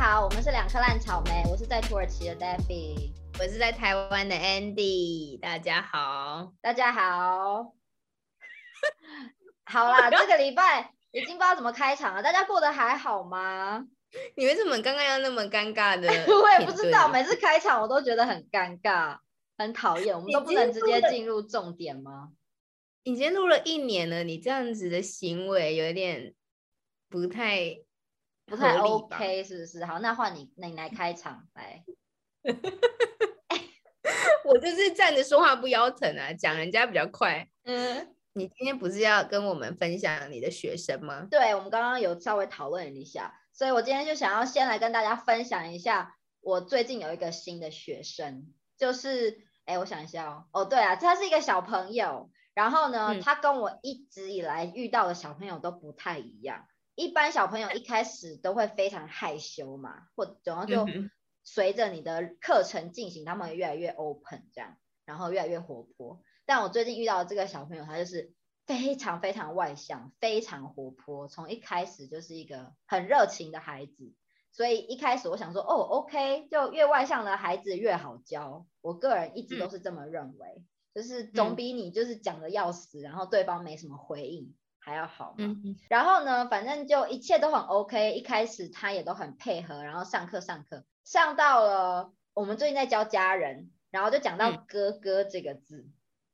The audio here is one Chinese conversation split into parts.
好，我们是两颗烂草莓，我是在土耳其的 Daffy，我是在台湾的 Andy，大家好，大家好。好啦，这个礼拜已经不知道怎么开场了，大家过得还好吗？你为什么刚刚要那么尴尬的？我也不知道，每次开场我都觉得很尴尬，很讨厌。我们都不能直接进入重点吗？已经录了一年了，你这样子的行为有点不太不太 OK，是不是？好，那换你，那你来开场来。我就是站着说话不腰疼啊，讲人家比较快。嗯，你今天不是要跟我们分享你的学生吗？对，我们刚刚有稍微讨论一下，所以我今天就想要先来跟大家分享一下，我最近有一个新的学生，就是，哎，我想一下哦，哦，对啊，他是一个小朋友。然后呢，他跟我一直以来遇到的小朋友都不太一样。一般小朋友一开始都会非常害羞嘛，或然后就随着你的课程进行，他们越来越 open 这样，然后越来越活泼。但我最近遇到这个小朋友，他就是非常非常外向，非常活泼，从一开始就是一个很热情的孩子。所以一开始我想说，哦，OK，就越外向的孩子越好教。我个人一直都是这么认为。就是总比你就是讲的要死，然后对方没什么回应还要好嘛。然后呢，反正就一切都很 OK。一开始他也都很配合，然后上课上课上到了我们最近在教家人，然后就讲到哥哥这个字，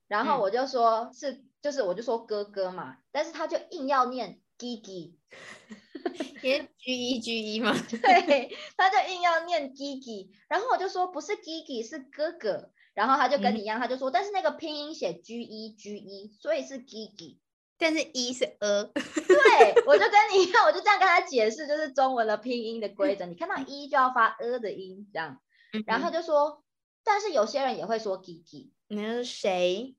然后我就说是就是我就说哥哥嘛，但是他就硬要念 Gigi，念 G E G E 吗？对，他就硬要念 Gigi，然后我就说不是 Gigi 是哥哥。然后他就跟你一样，他就说，但是那个拼音写 G E G E，所以是 Gigi，但是一是呃。对，我就跟你一样，我就这样跟他解释，就是中文的拼音的规则。你看到一就要发呃的音，这样。然后就说，但是有些人也会说 Gigi。你是谁？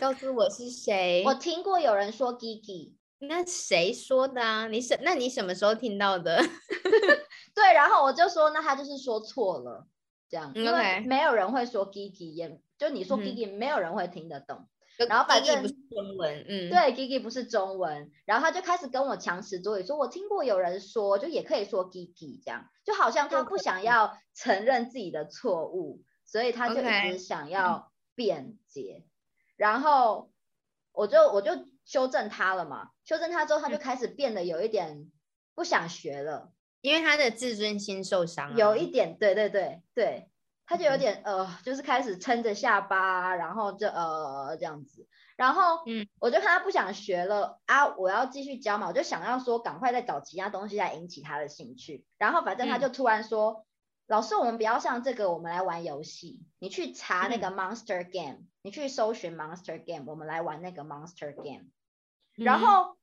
告诉我是谁？我听过有人说 Gigi。那谁说的啊？你什？那你什么时候听到的？对，然后我就说，那他就是说错了。这样，因为没有人会说 Gigi，也就你说 Gigi，没有人会听得懂。然后反正不是中文，嗯，对，Gigi 不是中文。然后他就开始跟我强词夺理，说我听过有人说，就也可以说 Gigi，这样就好像他不想要承认自己的错误，所以他就一直想要辩解。然后我就我就修正他了嘛，修正他之后，他就开始变得有一点不想学了。因为他的自尊心受伤，有一点，对对对对，他就有点呃，就是开始撑着下巴，然后就呃这样子，然后嗯，我就看他不想学了啊，我要继续教嘛，我就想要说赶快再找其他东西来引起他的兴趣，然后反正他就突然说，老师我们不要上这个，我们来玩游戏，你去查那个 Monster Game，你去搜寻 Monster Game，我们来玩那个 Monster Game，然后。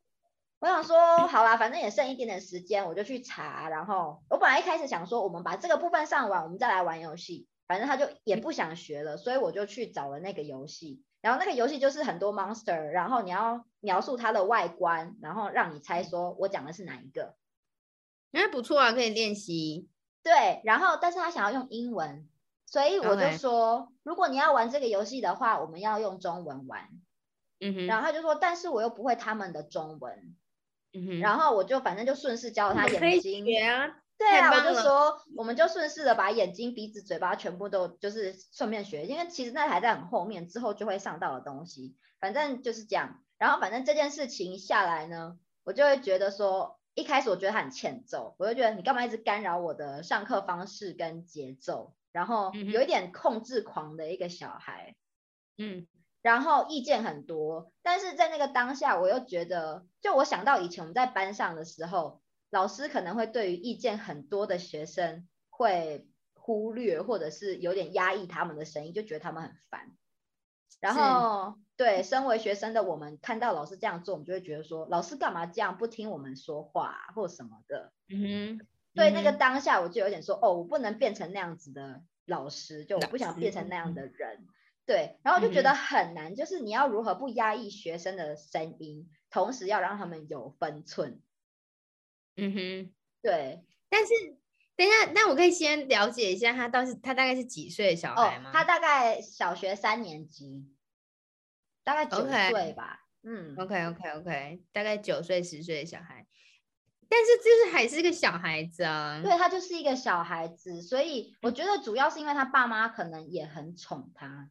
我想说，好啦，反正也剩一点点时间，我就去查。然后我本来一开始想说，我们把这个部分上完，我们再来玩游戏。反正他就也不想学了，所以我就去找了那个游戏。然后那个游戏就是很多 monster，然后你要描述它的外观，然后让你猜说我讲的是哪一个。哎，不错啊，可以练习。对，然后但是他想要用英文，所以我就说，如果你要玩这个游戏的话，我们要用中文玩。嗯哼。然后他就说，但是我又不会他们的中文。然后我就反正就顺势教他眼睛，对啊，我就说我们就顺势的把眼睛、鼻子、嘴巴全部都就是顺便学，因为其实那还在很后面，之后就会上到的东西，反正就是这样。然后反正这件事情下来呢，我就会觉得说，一开始我觉得他很欠揍，我就觉得你干嘛一直干扰我的上课方式跟节奏，然后有一点控制狂的一个小孩，嗯。然后意见很多，但是在那个当下，我又觉得，就我想到以前我们在班上的时候，老师可能会对于意见很多的学生会忽略，或者是有点压抑他们的声音，就觉得他们很烦。然后，对，身为学生的我们看到老师这样做，我们就会觉得说，老师干嘛这样不听我们说话或什么的。嗯哼。对，那个当下我就有点说，哦，我不能变成那样子的老师，就我不想变成那样的人。对，然后就觉得很难，就是你要如何不压抑学生的声音，同时要让他们有分寸。嗯哼，对。但是等一下，那我可以先了解一下他到是他大概是几岁的小孩吗？他大概小学三年级，大概九岁吧。嗯，OK OK OK，大概九岁十岁的小孩。但是就是还是个小孩子啊。对他就是一个小孩子，所以我觉得主要是因为他爸妈可能也很宠他，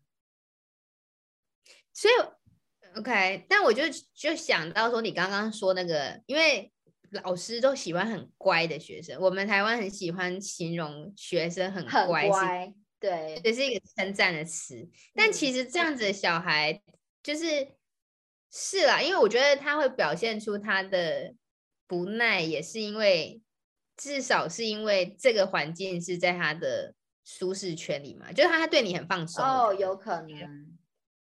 所以 OK。但我就就想到说，你刚刚说那个，因为老师都喜欢很乖的学生，我们台湾很喜欢形容学生很乖，对，这是一个称赞的词。但其实这样子的小孩，就是是啦，因为我觉得他会表现出他的。不耐也是因为，至少是因为这个环境是在他的舒适圈里嘛，就是他对你很放松哦，有可能，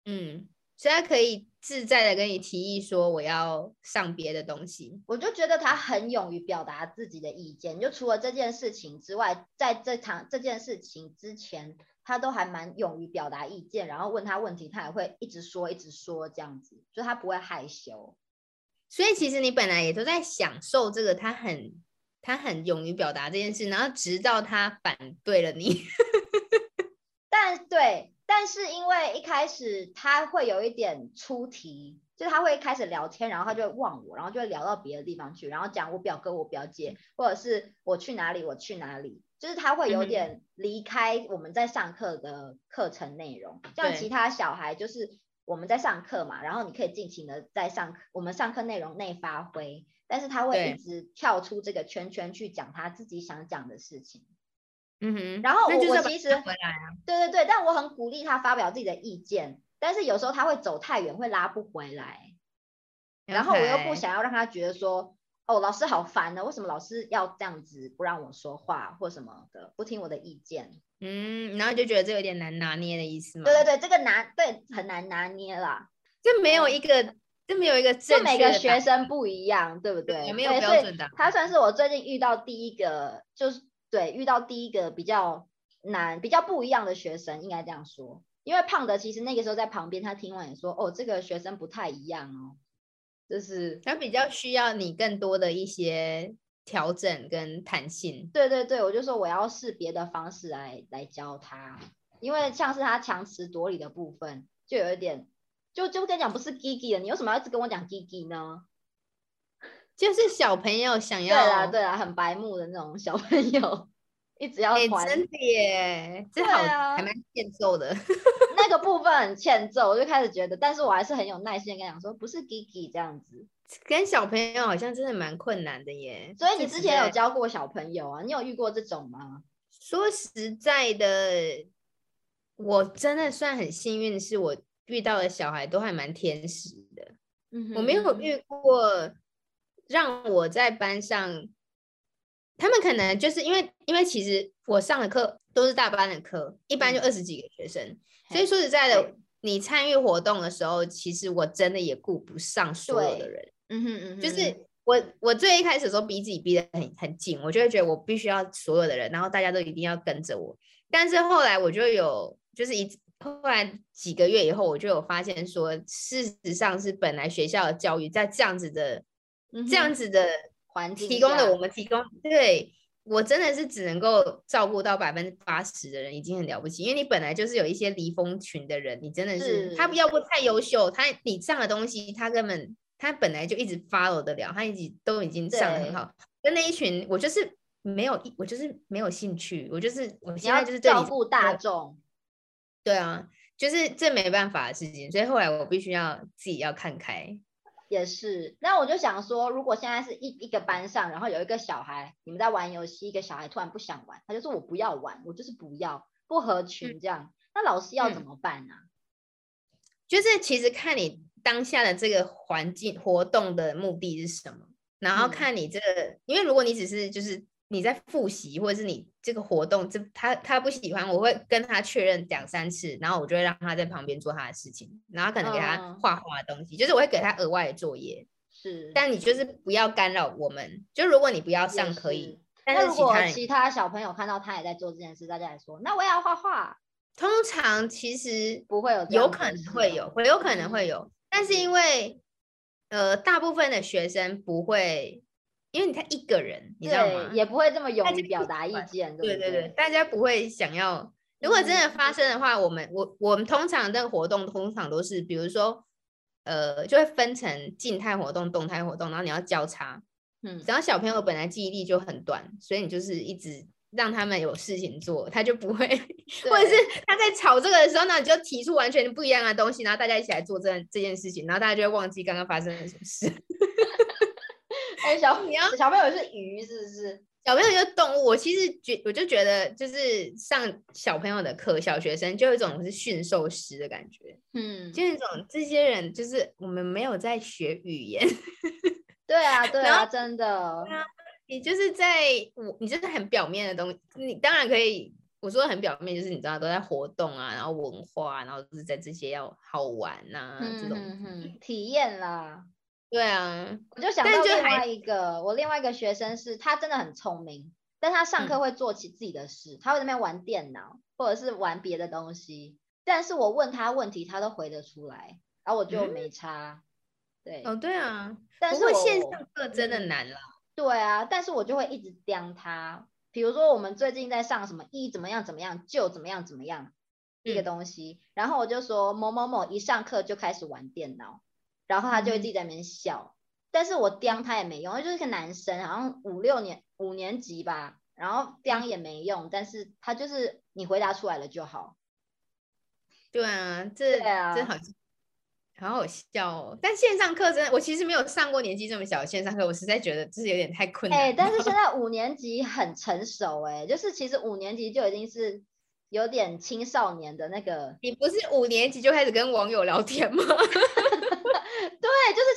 嗯，所以他可以自在的跟你提议说我要上别的东西。我就觉得他很勇于表达自己的意见，就除了这件事情之外，在这场这件事情之前，他都还蛮勇于表达意见，然后问他问题，他也会一直说一直说这样子，就他不会害羞。所以其实你本来也都在享受这个，他很他很勇于表达这件事，然后直到他反对了你。但对，但是因为一开始他会有一点出题，就他会开始聊天，然后他就会忘我，然后就会聊到别的地方去，然后讲我表哥、我表姐，或者是我去哪里，我去哪里，就是他会有点离开我们在上课的课程内容，像其他小孩就是。我们在上课嘛，然后你可以尽情的在上课，我们上课内容内发挥，但是他会一直跳出这个圈圈去讲他自己想讲的事情。嗯哼，然后我我其实对对对，但我很鼓励他发表自己的意见，但是有时候他会走太远，会拉不回来。然后我又不想要让他觉得说。哦，老师好烦呢，为什么老师要这样子不让我说话或什么的，不听我的意见？嗯，然后就觉得这有点难拿捏的意思吗？对对对，这个难，对，很难拿捏啦。这没有一个，这没有一个，就每个学生不一样，对不对？也没有标准的。他算是我最近遇到第一个，就是对，遇到第一个比较难、比较不一样的学生，应该这样说。因为胖的其实那个时候在旁边，他听完也说，哦，这个学生不太一样哦。就是他比较需要你更多的一些调整跟弹性。对对对，我就说我要试别的方式来来教他，因为像是他强词夺理的部分，就有一点，就就跟你讲不是 Gigi 了，你为什么要一直跟我讲 Gigi 呢？就是小朋友想要对啦对啦，很白目的那种小朋友。一直要还，真的耶，这好还蛮欠揍的。那个部分很欠揍，我就开始觉得，但是我还是很有耐心跟讲说，不是 Gigi 这样子，跟小朋友好像真的蛮困难的耶。所以你之前有教过小朋友啊？你有遇过这种吗？说实在的，我真的算很幸运，是我遇到的小孩都还蛮天使的。嗯，我没有遇过让我在班上。他们可能就是因为，因为其实我上的课都是大班的课，一般就二十几个学生，所以说实在的，你参与活动的时候，其实我真的也顾不上所有的人。嗯哼嗯哼，就是我我最一开始的时候逼自己逼得很很紧，我就会觉得我必须要所有的人，然后大家都一定要跟着我。但是后来我就有，就是一后来几个月以后，我就有发现说，事实上是本来学校的教育在这样子的，这样子的环。提供的我们提供，对我真的是只能够照顾到百分之八十的人，已经很了不起。因为你本来就是有一些离峰群的人，你真的是他要不太优秀，他你上的东西他根本他本来就一直 follow 得了，他已经都已经上的很好。跟那一群我就是没有，我就是没有兴趣，我就是我现在就是照顾大众。对啊，就是这没办法的事情，所以后来我必须要自己要看开。也是，那我就想说，如果现在是一一个班上，然后有一个小孩，你们在玩游戏，一个小孩突然不想玩，他就说我不要玩，我就是不要，不合群这样，那老师要怎么办呢？就是其实看你当下的这个环境活动的目的是什么，然后看你这个，因为如果你只是就是。你在复习，或者是你这个活动，这他他不喜欢，我会跟他确认两三次，然后我就会让他在旁边做他的事情，然后可能给他画画的东西，就是我会给他额外的作业。是，但你就是不要干扰我们。就如果你不要上可以，但是如果其他小朋友看到他也在做这件事，大家来说，那我也要画画。通常其实不会有，有可能会有，会有可能会有，但是因为呃，大部分的学生不会。因为你看一个人，你知道吗？也不会这么勇于表达意见，对对对，大家不会想要。如果真的发生的话，我们我我们通常的活动通常都是，比如说，呃，就会分成静态活动、动态活动，然后你要交叉。嗯，只要小朋友本来记忆力就很短，所以你就是一直让他们有事情做，他就不会，或者是他在吵这个的时候呢，你就提出完全不一样的东西，然后大家一起来做这这件事情，然后大家就会忘记刚刚发生了什么事。哎，小你要小朋友是鱼是不是？小朋友就是动物，我其实觉我就觉得，就是上小朋友的课，小学生就有一种是驯兽师的感觉，嗯，就那种这些人就是我们没有在学语言，对啊，对啊，真的，你就是在我，你就是很表面的东西，你当然可以，我说很表面，就是你知道都在活动啊，然后文化，然后就是在这些要好玩呐，这种体验啦。对啊，我就想到另外一个，我另外一个学生是，他真的很聪明，但他上课会做起自己的事，他会那边玩电脑或者是玩别的东西，但是我问他问题，他都回得出来，然后我就没差。对，哦对啊，但是线上课真的难了。对啊，但是我就会一直刁他，比如说我们最近在上什么一怎么样怎么样，就怎么样怎么样一个东西，然后我就说某某某一上课就开始玩电脑。然后他就会自己在那边笑，但是我刁他也没用，他就是个男生，好像五六年五年级吧，然后刁也没用，但是他就是你回答出来了就好。对啊，这这好好好笑哦。但线上课真的，我其实没有上过年纪这么小的线上课，我实在觉得就是有点太困难。哎，但是现 在五年级很成熟，哎，就是其实五年级就已经是有点青少年的那个。你不是五年级就开始跟网友聊天吗？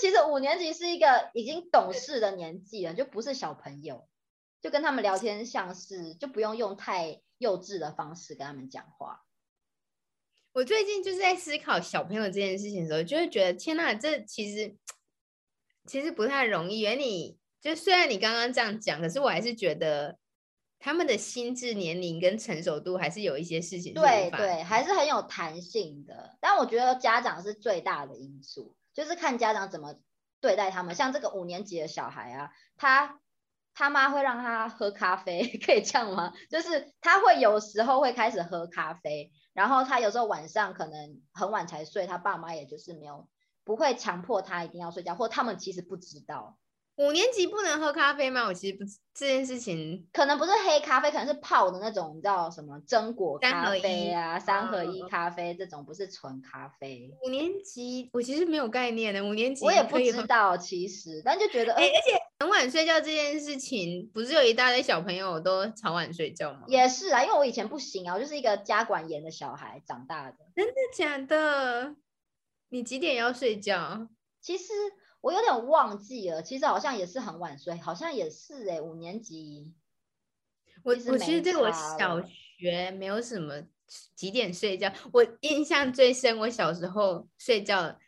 其实五年级是一个已经懂事的年纪了，就不是小朋友，就跟他们聊天像是，就不用用太幼稚的方式跟他们讲话。我最近就是在思考小朋友这件事情的时候，就会觉得天呐，这其实其实不太容易。原你就虽然你刚刚这样讲，可是我还是觉得他们的心智年龄跟成熟度还是有一些事情。对对，还是很有弹性的。但我觉得家长是最大的因素。就是看家长怎么对待他们，像这个五年级的小孩啊，他他妈会让他喝咖啡，可以这样吗？就是他会有时候会开始喝咖啡，然后他有时候晚上可能很晚才睡，他爸妈也就是没有不会强迫他一定要睡觉，或他们其实不知道。五年级不能喝咖啡吗？我其实不这件事情，可能不是黑咖啡，可能是泡的那种，叫什么榛果咖啡啊，三合一咖啡这种，不是纯咖啡。五年级我其实没有概念的，五年级我也不知道，其实，但就觉得，哎，而且很晚睡觉这件事情，不是有一大堆小朋友都超晚睡觉吗？也是啊，因为我以前不行啊，我就是一个家管严的小孩长大的。真的假的？你几点要睡觉？其实。我有点忘记了，其实好像也是很晚睡，好像也是哎，五年级。我我其实对我小学没有什么几点睡觉，我印象最深，我小时候睡觉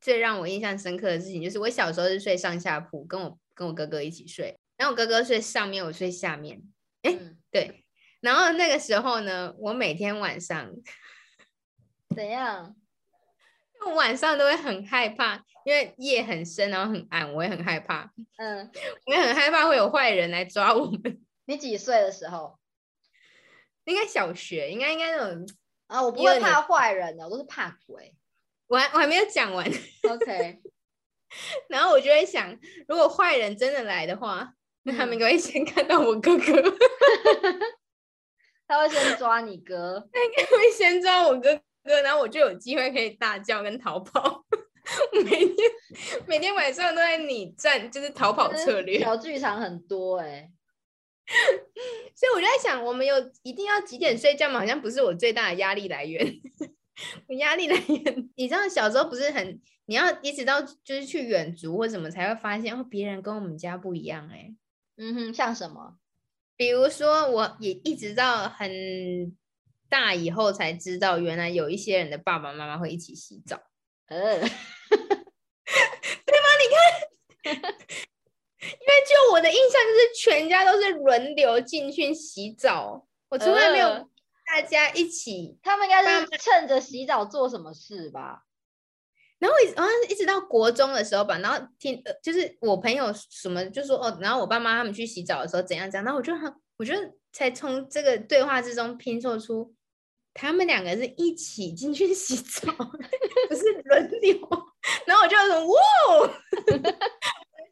最让我印象深刻的事情，就是我小时候是睡上下铺，跟我跟我哥哥一起睡，然后我哥哥睡上面，我睡下面。哎，对，然后那个时候呢，我每天晚上怎样？我晚上都会很害怕，因为夜很深，然后很暗，我也很害怕。嗯，我也很害怕会有坏人来抓我们。你几岁的时候？应该小学，应该应该那种啊，我不会怕坏人的，我都是怕鬼。我还我还没有讲完。OK。然后我就会想，如果坏人真的来的话，那他们应该会先看到我哥哥。他会先抓你哥。他应该会先抓我哥。然后我就有机会可以大叫跟逃跑，每天每天晚上都在你战，就是逃跑策略。小剧场很多哎，所以我就在想，我们有一定要几点睡觉吗？好像不是我最大的压力来源。我压力来源，你知道小时候不是很，你要一直到就是去远足或什么才会发现，哦，别人跟我们家不一样哎。嗯哼，像什么？比如说，我也一直到很。大以后才知道，原来有一些人的爸爸妈妈会一起洗澡，嗯，对吗？你看，因为就我的印象就是全家都是轮流进去洗澡，我从来没有大家一起。他们应该是趁着洗澡做什么事吧？然后一好像一直到国中的时候吧，然后听就是我朋友什么就说哦，然后我爸妈他们去洗澡的时候怎样怎样，然后我就很，我觉得才从这个对话之中拼凑出。他们两个是一起进去 洗澡，不是轮流。然后我就说：“哇，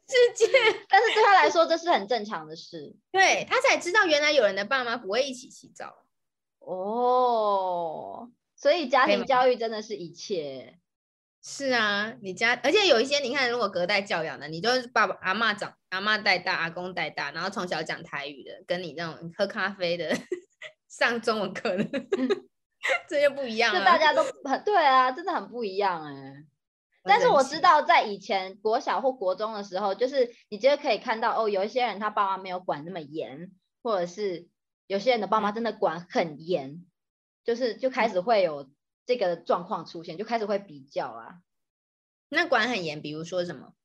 世界！”但是对他来说这是很正常的事。对他才知道原来有人的爸妈不会一起洗澡。哦，所以家庭教育真的是一切。是啊，你家而且有一些你看，如果隔代教养的，你就是爸爸阿妈长阿妈带大，阿公带大，然后从小讲台语的，跟你那种喝咖啡的 上中文课的，这就不一样了。大家都很对啊，真的很不一样哎。但是我知道，在以前国小或国中的时候，就是你觉得可以看到哦，有一些人他爸妈没有管那么严，或者是有些人的爸妈真的管很严，就是就开始会有。这个状况出现，就开始会比较啊。那管很严，比如说什么？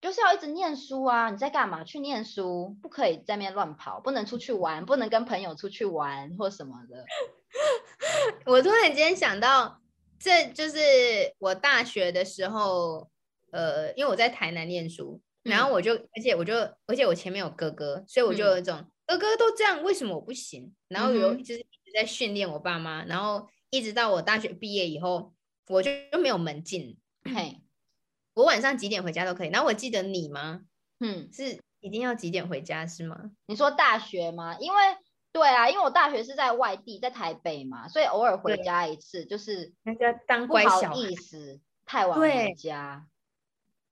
就是要一直念书啊！你在干嘛？去念书，不可以在面乱跑，不能出去玩，不能跟朋友出去玩或什么的。我突然间想到，这就是我大学的时候，呃，因为我在台南念书，然后我就，而且我就，而且我前面有哥哥，所以我就有一种哥哥都这样，为什么我不行？然后有就是一直在训练我爸妈，然后。一直到我大学毕业以后，我就就没有门禁。嘿，我晚上几点回家都可以。然后我记得你吗？嗯，是一定要几点回家是吗？你说大学吗？因为对啊，因为我大学是在外地，在台北嘛，所以偶尔回家一次就是那个当乖小意思，太晚回家。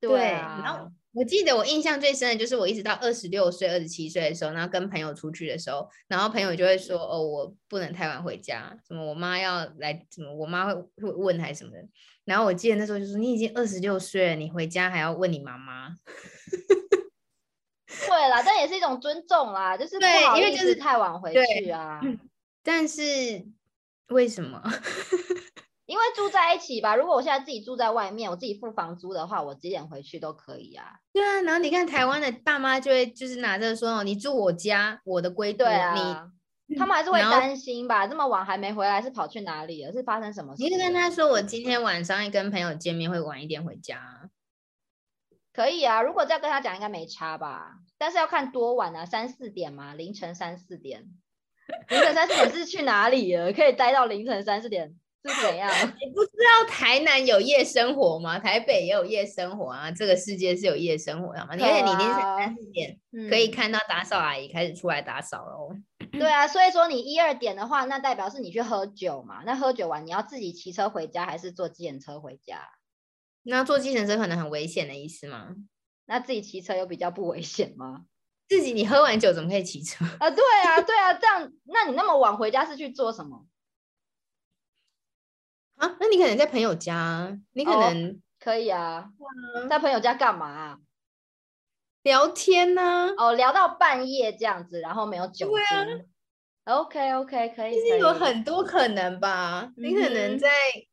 对啊，然后。我记得我印象最深的就是我一直到二十六岁、二十七岁的时候，然后跟朋友出去的时候，然后朋友就会说：“哦，我不能太晚回家，什么我妈要来，什么我妈会会问还是什么的。”然后我记得那时候就说：“你已经二十六岁了，你回家还要问你妈妈？”对啦，但也是一种尊重啦，就是对，因为就是太晚回去啊。但是为什么？因为住在一起吧，如果我现在自己住在外面，我自己付房租的话，我几点回去都可以啊。对啊，然后你看台湾的爸妈就会就是拿着说哦，你住我家，我的规矩，你他们还是会担心吧？这么晚还没回来，是跑去哪里了？是发生什么事？你跟他说我今天晚上跟朋友见面会晚一点回家，可以啊。如果再跟他讲，应该没差吧？但是要看多晚啊，三四点嘛，凌晨三四点，凌晨三四点是去哪里了？可以待到凌晨三四点？是怎样？你不知道台南有夜生活吗？台北也有夜生活啊！这个世界是有夜生活的吗？而且你凌晨三四点可以看到打扫阿姨开始出来打扫喽。对啊，所以说你一二点的话，那代表是你去喝酒嘛？那喝酒完你要自己骑车回家，还是坐计程车回家？那坐计程车可能很危险的意思吗？那自己骑车又比较不危险吗？自己你喝完酒怎么可以骑车啊？对啊，对啊，这样那你那么晚回家是去做什么？啊，那你可能在朋友家，你可能可以啊，在朋友家干嘛？聊天呢？哦，聊到半夜这样子，然后没有酒精。OK OK，可以。其实有很多可能吧，你可能在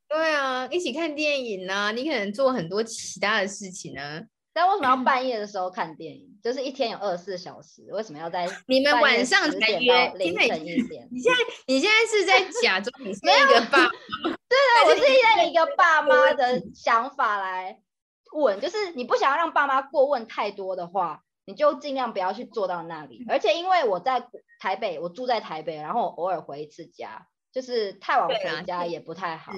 对啊，一起看电影呢，你可能做很多其他的事情呢。但为什么要半 夜的时候看电影？就是一天有二十四小时，为什么要在你们晚上才约凌晨一点？你现在你现在是在假装你是 一个爸？对啊，我是在一个爸妈的想法来问，就是你不想要让爸妈过问太多的话，你就尽量不要去做到那里。而且因为我在台北，我住在台北，然后我偶尔回一次家，就是太晚回家也不太好。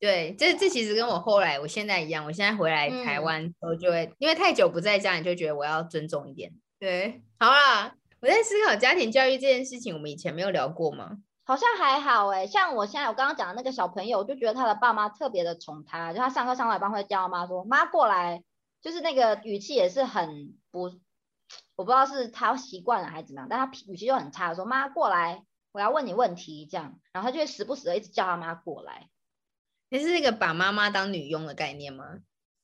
对，这这其实跟我后来我现在一样，我现在回来台湾时候就会，因为太久不在家，你就觉得我要尊重一点。对，好啦，我在思考家庭教育这件事情，我们以前没有聊过吗？好像还好哎，像我现在我刚刚讲的那个小朋友，我就觉得他的爸妈特别的宠他，就他上课上来班会叫妈说妈过来，就是那个语气也是很不，我不知道是他习惯了还是怎么样，但他语气就很差，说妈过来，我要问你问题这样，然后他就会时不时的一直叫他妈过来。你是那个把妈妈当女佣的概念吗？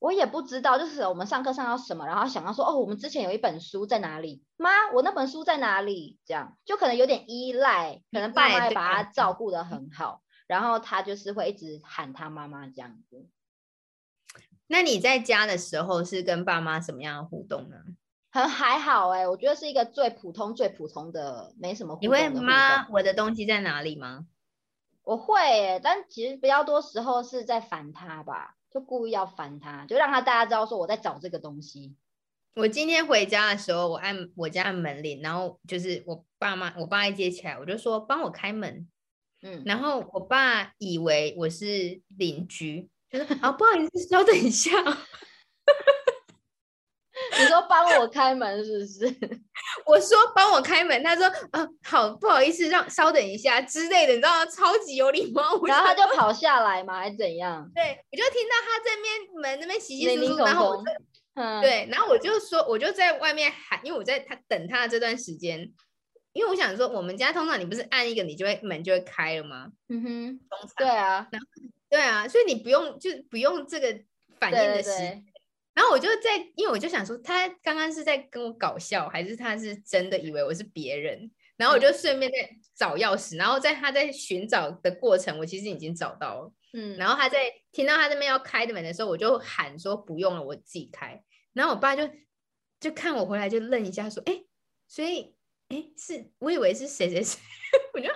我也不知道，就是我们上课上到什么，然后想到说，哦，我们之前有一本书在哪里？妈，我那本书在哪里？这样就可能有点依赖，可能爸妈把他照顾的很好，然后他就是会一直喊他妈妈这样子。那你在家的时候是跟爸妈什么样的互动呢？很还好哎，我觉得是一个最普通、最普通的，没什么。你会妈，我的东西在哪里吗？我会，但其实比较多时候是在烦他吧，就故意要烦他，就让他大家知道说我在找这个东西。我今天回家的时候，我按我家门铃，然后就是我爸妈，我爸一接起来，我就说帮我开门，嗯，然后我爸以为我是邻居，就是 啊不好意思，稍等一下。你你说帮我开门是不是？我说帮我开门，他说啊好不好意思，让稍等一下之类的，你知道吗？超级有礼貌。然后他就跑下来嘛，还是怎样？对，我就听到他这边门那边稀稀疏疏，然后我就嗯对，然后我就说我就在外面喊，因为我在他等他的这段时间，因为我想说我们家通常你不是按一个你就会门就会开了吗？嗯哼，对啊，对啊，所以你不用就不用这个反应的时。然后我就在，因为我就想说，他刚刚是在跟我搞笑，还是他是真的以为我是别人？然后我就顺便在找钥匙，然后在他在寻找的过程，我其实已经找到了。嗯，然后他在听到他这边要开的门的时候，我就喊说不用了，我自己开。然后我爸就就看我回来就愣一下，说：“哎，所以哎是，我以为是谁谁谁。” 我就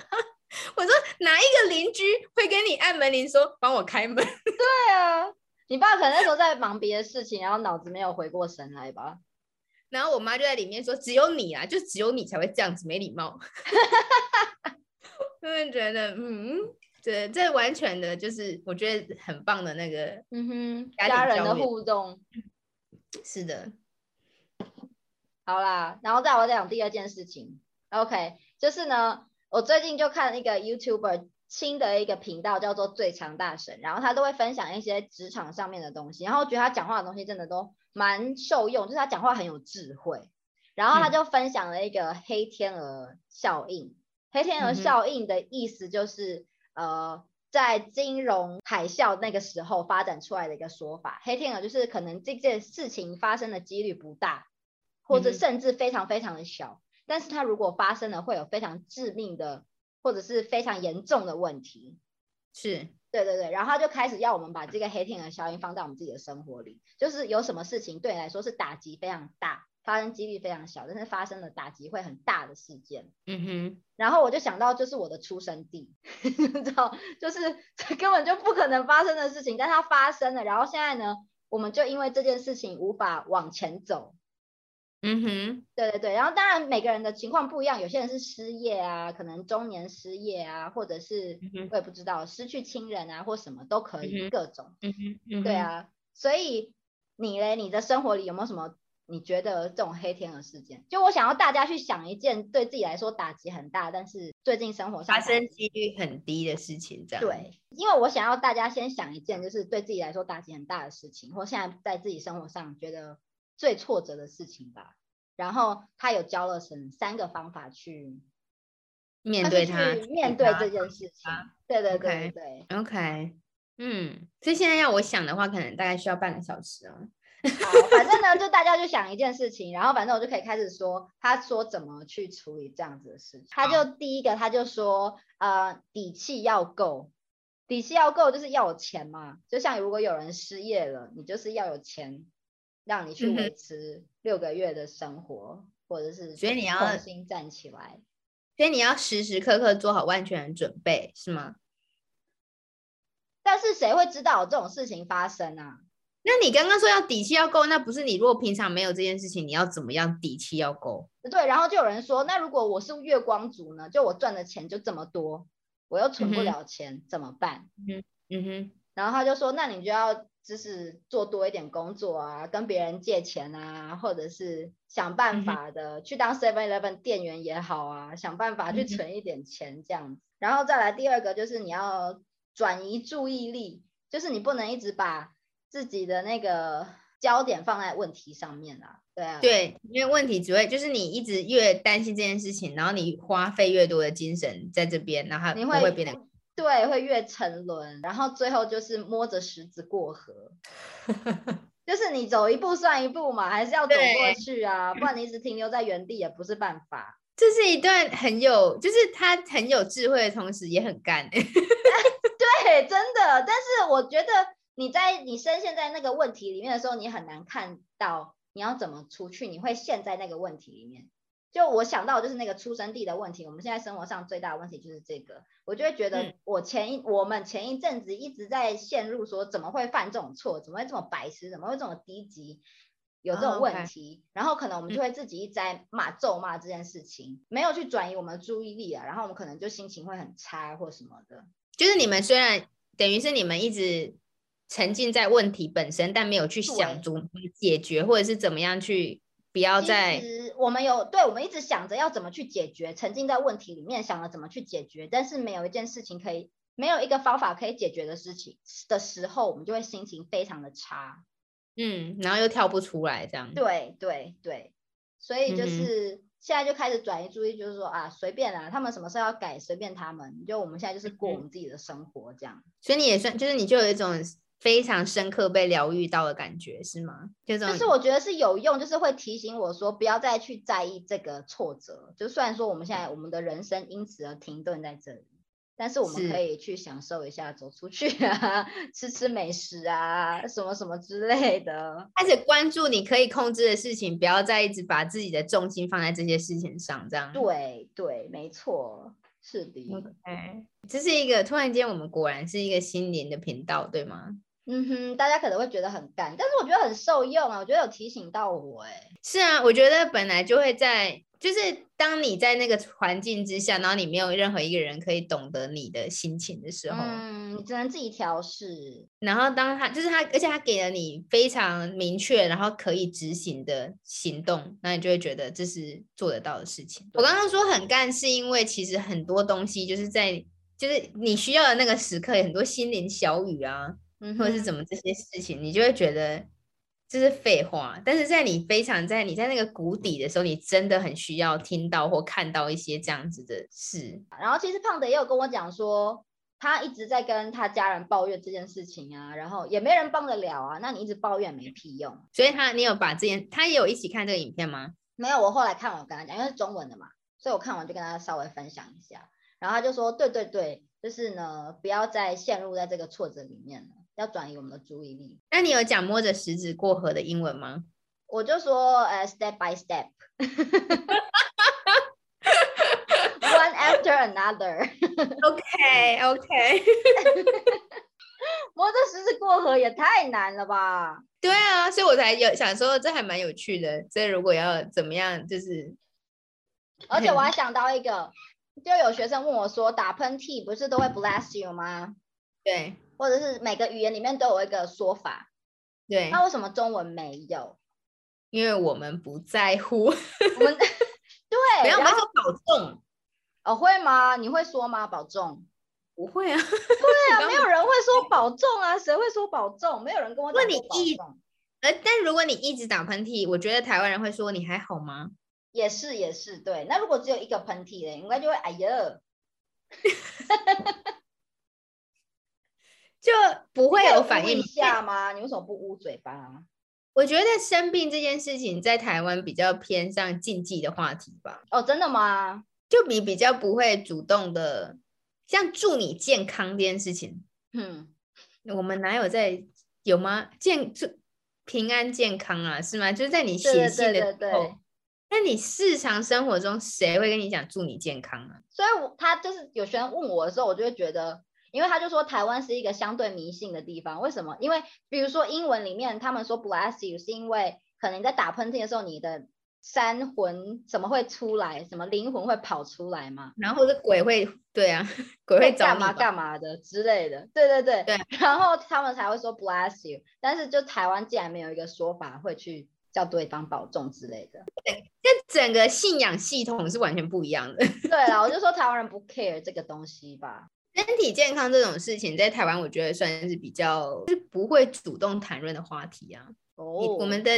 我说哪一个邻居会跟你按门铃说帮我开门？对啊。你爸可能那时候在忙别的事情，然后脑子没有回过神来吧。然后我妈就在里面说：“只有你啊，就只有你才会这样子没礼貌。”因为觉得，嗯，对，这完全的就是我觉得很棒的那个，嗯哼，家人的互动。是的。好啦，然后再我再讲第二件事情。OK，就是呢，我最近就看一个 YouTuber。新的一个频道叫做最强大神，然后他都会分享一些职场上面的东西，然后觉得他讲话的东西真的都蛮受用，就是他讲话很有智慧。然后他就分享了一个黑天鹅效应，黑天鹅效应的意思就是，呃，在金融海啸那个时候发展出来的一个说法，黑天鹅就是可能这件事情发生的几率不大，或者甚至非常非常的小，但是它如果发生了，会有非常致命的。或者是非常严重的问题，是对对对，然后他就开始要我们把这个黑天鹅效应放在我们自己的生活里，就是有什么事情对你来说是打击非常大，发生几率非常小，但是发生的打击会很大的事件。嗯哼，然后我就想到就是我的出生地，你知道，就是根本就不可能发生的事情，但它发生了，然后现在呢，我们就因为这件事情无法往前走。嗯哼，对对对，然后当然每个人的情况不一样，有些人是失业啊，可能中年失业啊，或者是我也不知道失去亲人啊，或什么都可以，各种。嗯哼，对啊，所以你嘞，你的生活里有没有什么你觉得这种黑天鹅事件？就我想要大家去想一件对自己来说打击很大，但是最近生活上发生几率很低的事情，这样。对，因为我想要大家先想一件就是对自己来说打击很大的事情，或现在在自己生活上觉得。最挫折的事情吧，然后他有教了神三个方法去面对他，面对这件事情。对对对对，OK，嗯，所以现在要我想的话，可能大概需要半个小时哦。好，反正呢，就大家就想一件事情，然后反正我就可以开始说，他说怎么去处理这样子的事情。他就第一个，他就说，呃，底气要够，底气要够就是要有钱嘛。就像如果有人失业了，你就是要有钱。让你去维持六个月的生活，或者是所以你要重新站起来，所以你要时时刻刻做好万全的准备，是吗？但是谁会知道有这种事情发生啊？那你刚刚说要底气要够，那不是你如果平常没有这件事情，你要怎么样底气要够？对，然后就有人说，那如果我是月光族呢？就我赚的钱就这么多，我又存不了钱，怎么办？嗯嗯哼，然后他就说，那你就要。就是做多一点工作啊，跟别人借钱啊，或者是想办法的去当 Seven Eleven 店员也好啊，想办法去存一点钱这样子。然后再来第二个就是你要转移注意力，就是你不能一直把自己的那个焦点放在问题上面啊。对啊，对，因为问题只会就是你一直越担心这件事情，然后你花费越多的精神在这边，然后你会变得。对，会越沉沦，然后最后就是摸着石子过河，就是你走一步算一步嘛，还是要走过去啊，不然你一直停留在原地也不是办法。这是一段很有，就是他很有智慧的同时也很干。对，真的。但是我觉得你在你深陷在那个问题里面的时候，你很难看到你要怎么出去，你会陷在那个问题里面。就我想到就是那个出生地的问题，我们现在生活上最大的问题就是这个，我就会觉得我前一我们前一阵子一直在陷入说怎么会犯这种错，怎么会这么白痴，怎么会这么低级，有这种问题，然后可能我们就会自己一直在骂咒骂这件事情，没有去转移我们的注意力啊，然后我们可能就心情会很差或什么的。就是你们虽然等于是你们一直沉浸在问题本身，但没有去想怎么解决，或者是怎么样去不要再。我们有对，我们一直想着要怎么去解决，沉浸在问题里面，想着怎么去解决，但是没有一件事情可以，没有一个方法可以解决的事情的时候，我们就会心情非常的差。嗯，然后又跳不出来，这样。对对对，所以就是现在就开始转移注意，就是说啊，随便啦，他们什么时候要改，随便他们，就我们现在就是过我们自己的生活这样。所以你也算，就是你就有一种非常深刻被疗愈到的感觉，是吗？就是我觉得是有用，就是会提醒我说，不要再去在意这个挫折。就虽然说我们现在我们的人生因此而停顿在这里。但是我们可以去享受一下，走出去啊，吃吃美食啊，什么什么之类的。开始关注你可以控制的事情，不要再一直把自己的重心放在这些事情上，这样。对对，没错，是的。OK，这是一个突然间，我们果然是一个心灵的频道，对吗？嗯哼，大家可能会觉得很干，但是我觉得很受用啊，我觉得有提醒到我，哎。是啊，我觉得本来就会在。就是当你在那个环境之下，然后你没有任何一个人可以懂得你的心情的时候，嗯，你只能自己调试。然后当他就是他，而且他给了你非常明确，然后可以执行的行动，那你就会觉得这是做得到的事情。我刚刚说很干，是因为其实很多东西就是在就是你需要的那个时刻，有很多心灵小语啊，或者是怎么这些事情，你就会觉得。这是废话，但是在你非常在你在那个谷底的时候，你真的很需要听到或看到一些这样子的事。然后其实胖的也有跟我讲说，他一直在跟他家人抱怨这件事情啊，然后也没人帮得了啊。那你一直抱怨没屁用。所以他，你有把这件，他也有一起看这个影片吗？没有，我后来看完跟他讲，因为是中文的嘛，所以我看完就跟他稍微分享一下。然后他就说，对对对，就是呢，不要再陷入在这个挫折里面了。要转移我们的注意力。那你有讲摸着食指过河的英文吗？我就说，呃，step by step，one after another。OK，OK。摸着石子过河也太难了吧？对啊，所以我才有想说，这还蛮有趣的。这如果要怎么样，就是，而且我还想到一个，就有学生问我说，打喷嚏不是都会 bless you 吗？对。或者是每个语言里面都有一个说法，对，那为什么中文没有？因为我们不在乎。我们 对，不要说保重哦，会吗？你会说吗？保重？不会啊。对啊，没有人会说保重啊，谁会说保重？没有人跟我。问你一，呃，但如果你一直打喷嚏，我觉得台湾人会说你还好吗？也是也是，对。那如果只有一个喷嚏嘞，应该就会哎呀。就不会有反应一下吗？你为什么不捂嘴巴？我觉得生病这件事情在台湾比较偏向禁忌的话题吧。哦，真的吗？就你比较不会主动的，像祝你健康这件事情，嗯，我们哪有在有吗？健祝平安健康啊，是吗？就是在你写信的时候，那你日常生活中谁会跟你讲祝你健康啊？所以，我他就是有学生问我的时候，我就会觉得。因为他就说台湾是一个相对迷信的地方，为什么？因为比如说英文里面他们说 bless you，是因为可能你在打喷嚏的时候，你的三魂怎么会出来？什么灵魂会跑出来吗？然后是鬼会，对啊，鬼会干嘛干嘛的之类的。对对对对。然后他们才会说 bless you，但是就台湾竟然没有一个说法会去叫对方保重之类的。对，这整个信仰系统是完全不一样的。对了，我就说台湾人不 care 这个东西吧。身体健康这种事情，在台湾我觉得算是比较是不会主动谈论的话题啊。哦，我们的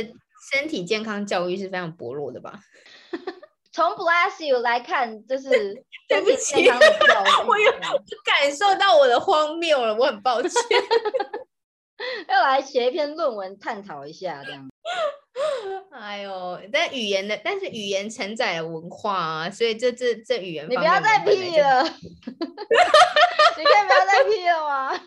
身体健康教育是非常薄弱的吧？从 Bless You 来看，就是 对不起，我有感受到我的荒谬了，我很抱歉。要来写一篇论文探讨一下这样。哎呦，但语言的，但是语言承载了文化啊，所以这这这语言，你不要再屁了，你可以不要再屁了吗？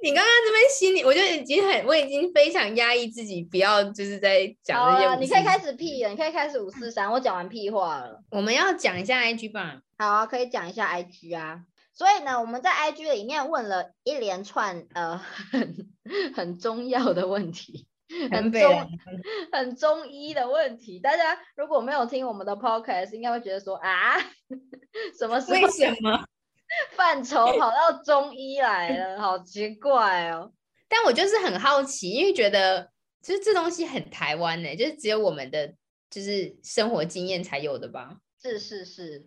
你刚刚这边心里，我就已经很，我已经非常压抑自己，不要就是在讲这些。你可以开始屁了，你可以开始五四三，我讲完屁话了。我们要讲一下 IG 吧。好啊，可以讲一下 IG 啊。所以呢，我们在 IG 里面问了一连串呃很很重要的问题。很中很中医的问题，大家如果没有听我们的 podcast，应该会觉得说啊，什么为什么 范畴跑到中医来了，好奇怪哦。但我就是很好奇，因为觉得其实这东西很台湾呢，就是只有我们的就是生活经验才有的吧？是是是。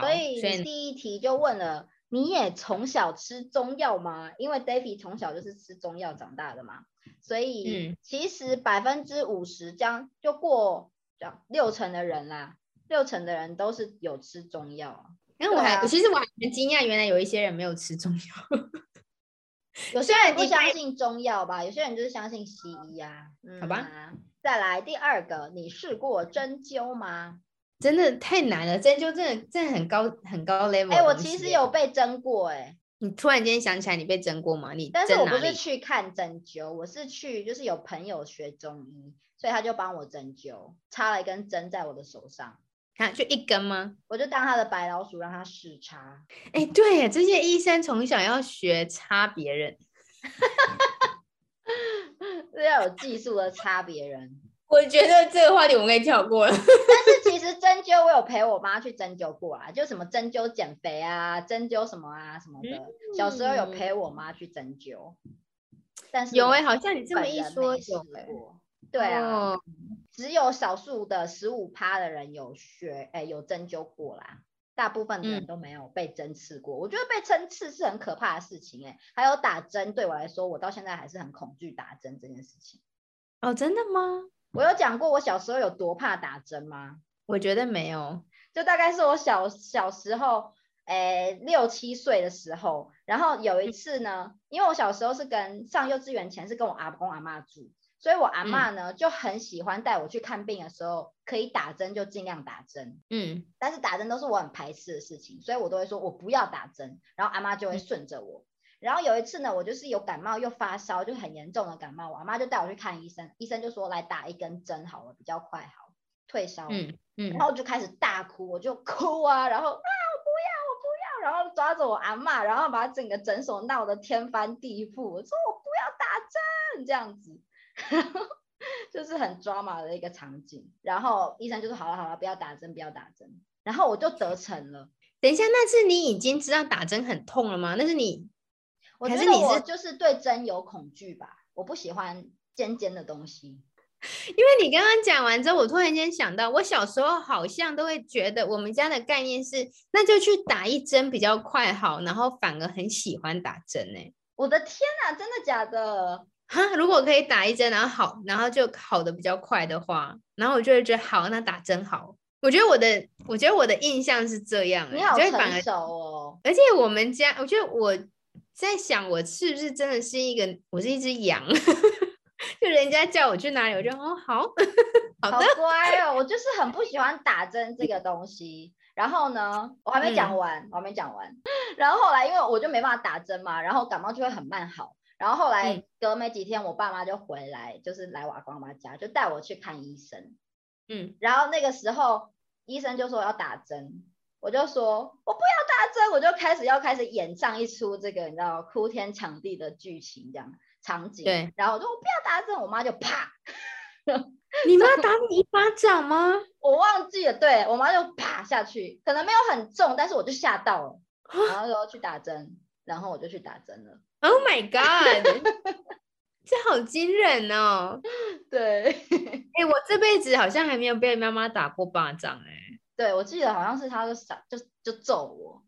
所以第一题就问了，你也从小吃中药吗？因为 David 从小就是吃中药长大的嘛，所以其实百分之五十将就过六成的人啦，六成的人都是有吃中药。因为我还其实我还蛮惊讶，原来有一些人没有吃中药。有些人不相信中药吧，有些人就是相信西医啊。好吧，再来第二个，你试过针灸吗？真的太难了，针灸真的真的很高很高 level。哎，我其实有被针过，哎，你突然间想起来你被针过吗？你但是我不是去看针灸，我是去就是有朋友学中医，所以他就帮我针灸，插了一根针在我的手上，看就一根吗？我就当他的白老鼠让他试插。哎，对，这些医生从小要学插别人，是 要有技术的插别人。我觉得这个话题我们可以跳过了。但是其实针灸，我有陪我妈去针灸过啊，就什么针灸减肥啊，针灸什么啊什么的。小时候有陪我妈去针灸，但是有哎，好像你这么一说有过。对啊，只有少数的十五趴的人有学，哎，有针灸过啦。大部分的人都没有被针刺过。我觉得被针刺是很可怕的事情哎。还有打针，对我来说，我到现在还是很恐惧打针这件事情。哦，真的吗？我有讲过我小时候有多怕打针吗？我觉得没有，就大概是我小小时候，诶六七岁的时候，然后有一次呢，因为我小时候是跟上幼稚园前是跟我阿公阿妈住，所以我阿妈呢就很喜欢带我去看病的时候可以打针就尽量打针，嗯，但是打针都是我很排斥的事情，所以我都会说我不要打针，然后阿妈就会顺着我。然后有一次呢，我就是有感冒又发烧，就很严重的感冒，我妈就带我去看医生，医生就说来打一根针好了，比较快好退烧。嗯嗯。然后就开始大哭，我就哭啊，然后啊我不要我不要，然后抓着我阿妈，然后把整个诊所闹得天翻地覆，我说我不要打针这样子，就是很抓马的一个场景。然后医生就说好了好了，不要打针不要打针，然后我就得逞了。等一下，那是你已经知道打针很痛了吗？那是你。我觉得我就是对针有恐惧吧，我不喜欢尖尖的东西。因为你刚刚讲完之后，我突然间想到，我小时候好像都会觉得，我们家的概念是，那就去打一针比较快好，然后反而很喜欢打针呢。我的天哪，真的假的？哈，如果可以打一针，然后好，然后就好的比较快的话，然后我就会觉得好，那打针好。我觉得我的，我觉得我的印象是这样，你好成熟哦。而且我们家，我觉得我。在想我是不是真的是一个，我是一只羊，就人家叫我去哪里，我就哦好，好的，乖哦。我就是很不喜欢打针这个东西。然后呢，我还没讲完，我还没讲完。然后后来因为我就没办法打针嘛，然后感冒就会很慢好。然后后来隔没几天，我爸妈就回来，就是来我阿公妈家，就带我去看医生。嗯，然后那个时候医生就说要打针。我就说，我不要打针，我就开始要开始演上一出这个你知道哭天抢地的剧情这样场景。对，然后我说我不要打针，我妈就啪，你妈打你一巴掌吗？我忘记了，对我妈就啪下去，可能没有很重，但是我就吓到了，然后就去打针，然后我就去打针了。Oh my god，这好惊人哦！对，哎，我这辈子好像还没有被妈妈打过巴掌哎。对，我记得好像是她就闪，就就揍我，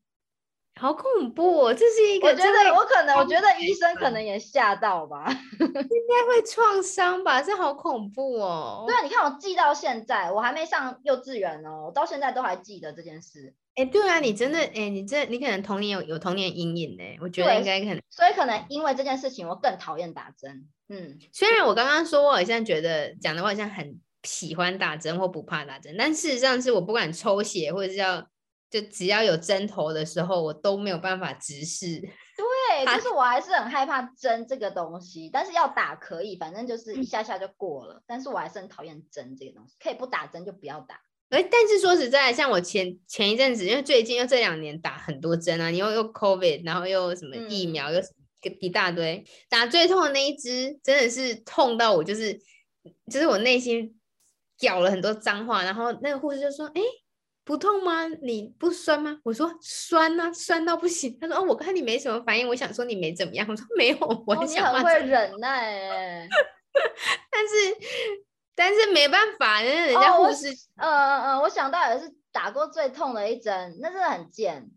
好恐怖哦！这是一个，我觉得我可能，我觉得医生可能也吓到吧，应该会创伤吧？这好恐怖哦！对啊，你看我记到现在，我还没上幼稚园哦，我到现在都还记得这件事。哎，对啊，你真的，哎，你这你可能童年有有童年阴影呢，我觉得应该可能，所以可能因为这件事情，我更讨厌打针。嗯，虽然我刚刚说我好像觉得讲的话好像很。喜欢打针或不怕打针，但事实上是我不管抽血或者是要就只要有针头的时候，我都没有办法直视。对，就是 我还是很害怕针这个东西，但是要打可以，反正就是一下下就过了。但是我还是很讨厌针这个东西，可以不打针就不要打。哎，但是说实在，像我前前一阵子，因为最近又这两年打很多针啊，你又又 COVID，然后又什么疫苗又一大堆，打最痛的那一支真的是痛到我就是就是我内心。咬了很多脏话，然后那个护士就说：“哎，不痛吗？你不酸吗？我说酸啊，酸到不行。他说哦，我看你没什么反应，我想说你没怎么样。我说没有，我很想。你很会忍耐，但是但是没办法，人人家护士，嗯嗯嗯，我想到也是打过最痛的一针，那真的很贱。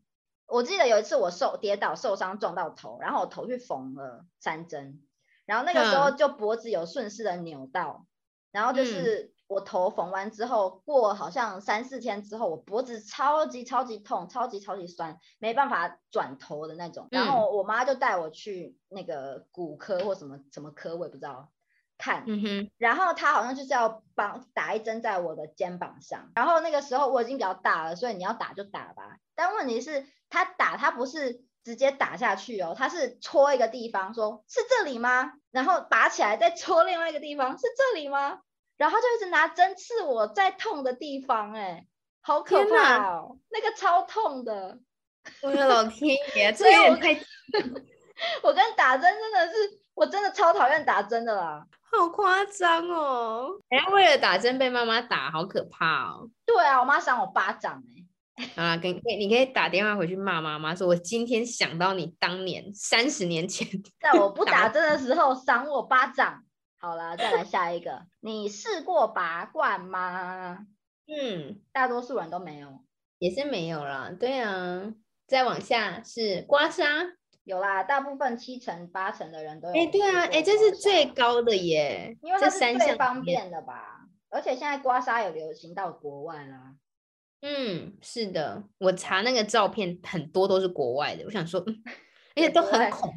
我记得有一次我受跌倒受伤撞到头，然后我头去缝了三针，然后那个时候就脖子有顺势的扭到，然后就是。我头缝完之后，过好像三四天之后，我脖子超级超级痛，超级超级酸，没办法转头的那种。然后我妈就带我去那个骨科或什么什么科，我也不知道看。嗯哼然后她好像就是要帮打一针在我的肩膀上。然后那个时候我已经比较大了，所以你要打就打吧。但问题是，他打他不是直接打下去哦，他是戳一个地方，说是这里吗？然后拔起来再戳另外一个地方，是这里吗？然后就一直拿针刺我在痛的地方，哎，好可怕哦！那个超痛的，我的老天爷，这也太……我跟打针真的是，我真的超讨厌打针的啦，好夸张哦！哎，为了打针被妈妈打，好可怕哦！对啊，我妈赏我巴掌，哎，啊，跟你你可以打电话回去骂妈妈，说我今天想到你当年三十年前，在我不打针的时候赏我巴掌。好了，再来下一个。你试过拔罐吗？嗯，大多数人都没有，也是没有啦。对啊，再往下是刮痧，有啦，大部分七成八成的人都有。哎，对啊，哎，这是最高的耶，因为它是最方便的吧？而且现在刮痧有流行到国外啦。嗯，是的，我查那个照片，很多都是国外的。我想说，而且都很恐，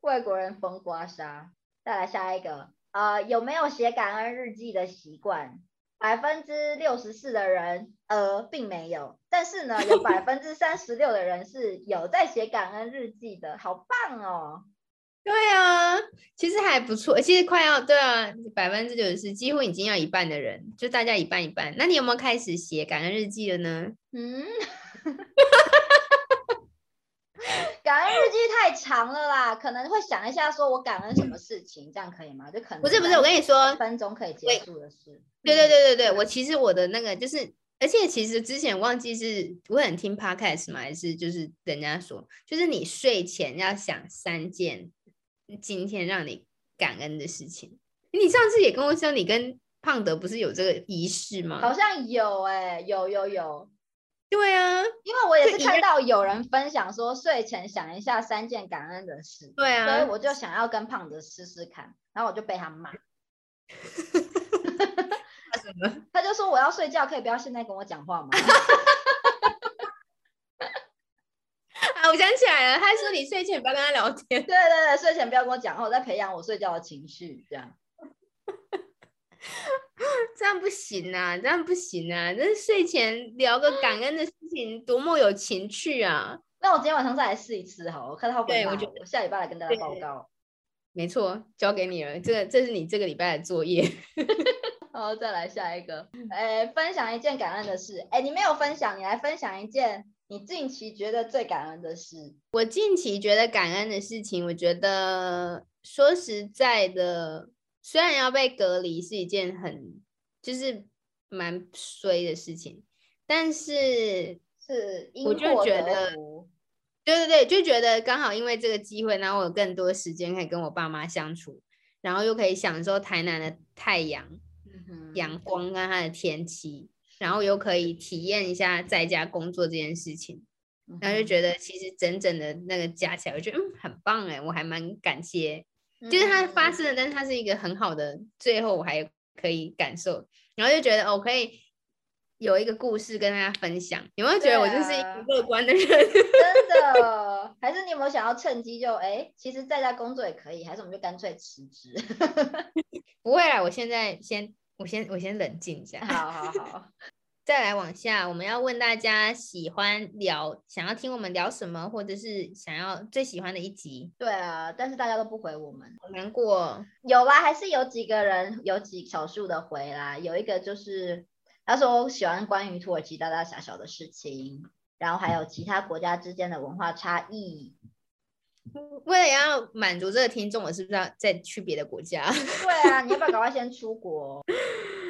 外国人疯刮痧。再来下一个。呃，有没有写感恩日记的习惯？百分之六十四的人，呃，并没有。但是呢，有百分之三十六的人是有在写感恩日记的，好棒哦！对啊，其实还不错，其实快要对啊，百分之九十四，几乎已经要一半的人，就大家一半一半。那你有没有开始写感恩日记了呢？嗯。感恩日记太长了啦，可能会想一下，说我感恩什么事情，这样可以吗？就可能不是不是，我跟你说，分钟可以结束的事。对对对对对，我其实我的那个就是，而且其实之前忘记是我很听 podcast 嘛，还是就是人家说，就是你睡前要想三件今天让你感恩的事情。你上次也跟我说，你跟胖德不是有这个仪式吗？好像有哎，有有有。对啊，因为我也是看到有人分享说睡前想一下三件感恩的事，对啊，所以我就想要跟胖子试试看，然后我就被他骂。他什么？他就说我要睡觉，可以不要现在跟我讲话吗？啊，我想起来了，他说你睡前不要跟他聊天。对对对，睡前不要跟我讲话，我在培养我睡觉的情绪，这样。这样不行啊！这样不行啊！那睡前聊个感恩的事情，多么有情趣啊！那我今天晚上再来试一次好，我看他会不会。对，我下礼拜来跟大家报告。没错，交给你了。这个，这是你这个礼拜的作业。好，再来下一个。哎，分享一件感恩的事。哎，你没有分享，你来分享一件你近期觉得最感恩的事。我近期觉得感恩的事情，我觉得说实在的。虽然要被隔离是一件很就是蛮衰的事情，但是是我就觉得，对对对，就觉得刚好因为这个机会，然后我有更多时间可以跟我爸妈相处，然后又可以享受台南的太阳、阳光跟它的天气，然后又可以体验一下在家工作这件事情，然后就觉得其实整整的那个加起来，我觉得嗯很棒哎，我还蛮感谢。就是它发生了，但是它是一个很好的，最后我还可以感受，然后就觉得我可以有一个故事跟大家分享。有没有觉得我就是一个乐观的人？真的？还是你有没有想要趁机就哎，其实在家工作也可以？还是我们就干脆辞职？不会啦，我现在先，我先，我先冷静一下。好好好。再来往下，我们要问大家喜欢聊，想要听我们聊什么，或者是想要最喜欢的一集。对啊，但是大家都不回我们，好难过。有啦，还是有几个人，有几少数的回啦。有一个就是他说喜欢关于土耳其大大小小的事情，然后还有其他国家之间的文化差异。为了要满足这个听众，我是不是要再去别的国家？对啊，你要不要赶快先出国？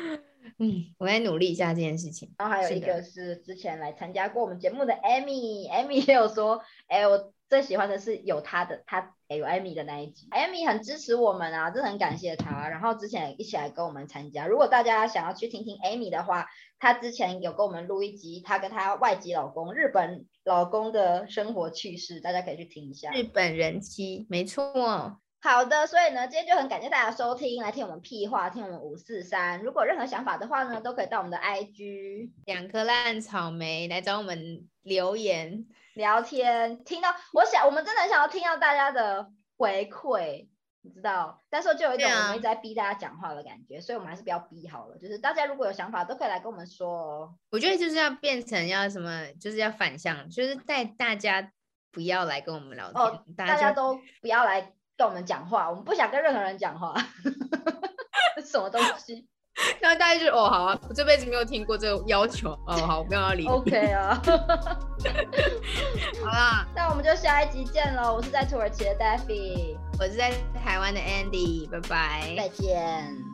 嗯，我在努力一下这件事情。然后还有一个是之前来参加过我们节目的 Amy，Amy 也有说，哎，我最喜欢的是有她的，她有 Amy 的那一集，Amy 很支持我们啊，真的很感谢她。然后之前一起来跟我们参加，如果大家想要去听听 Amy 的话，她之前有跟我们录一集，她跟她外籍老公日本老公的生活趣事，大家可以去听一下。日本人妻，没错。好的，所以呢，今天就很感谢大家收听，来听我们屁话，听我们五四三。如果任何想法的话呢，都可以到我们的 IG 两颗烂草莓来找我们留言聊天。听到，我想我们真的想要听到大家的回馈，你知道？但是就有一种我们一直在逼大家讲话的感觉，所以我们还是不要逼好了。就是大家如果有想法，都可以来跟我们说哦。我觉得就是要变成要什么，就是要反向，就是带大家不要来跟我们聊天，大家都不要来。跟我们讲话，我们不想跟任何人讲话。什么东西？然后大家就哦，好啊，我这辈子没有听过这个要求哦，好，我不要理。OK 啊。好啦，那我们就下一集见喽。我是在土耳其的 Daffy，我是在台湾的 Andy，拜拜，再见。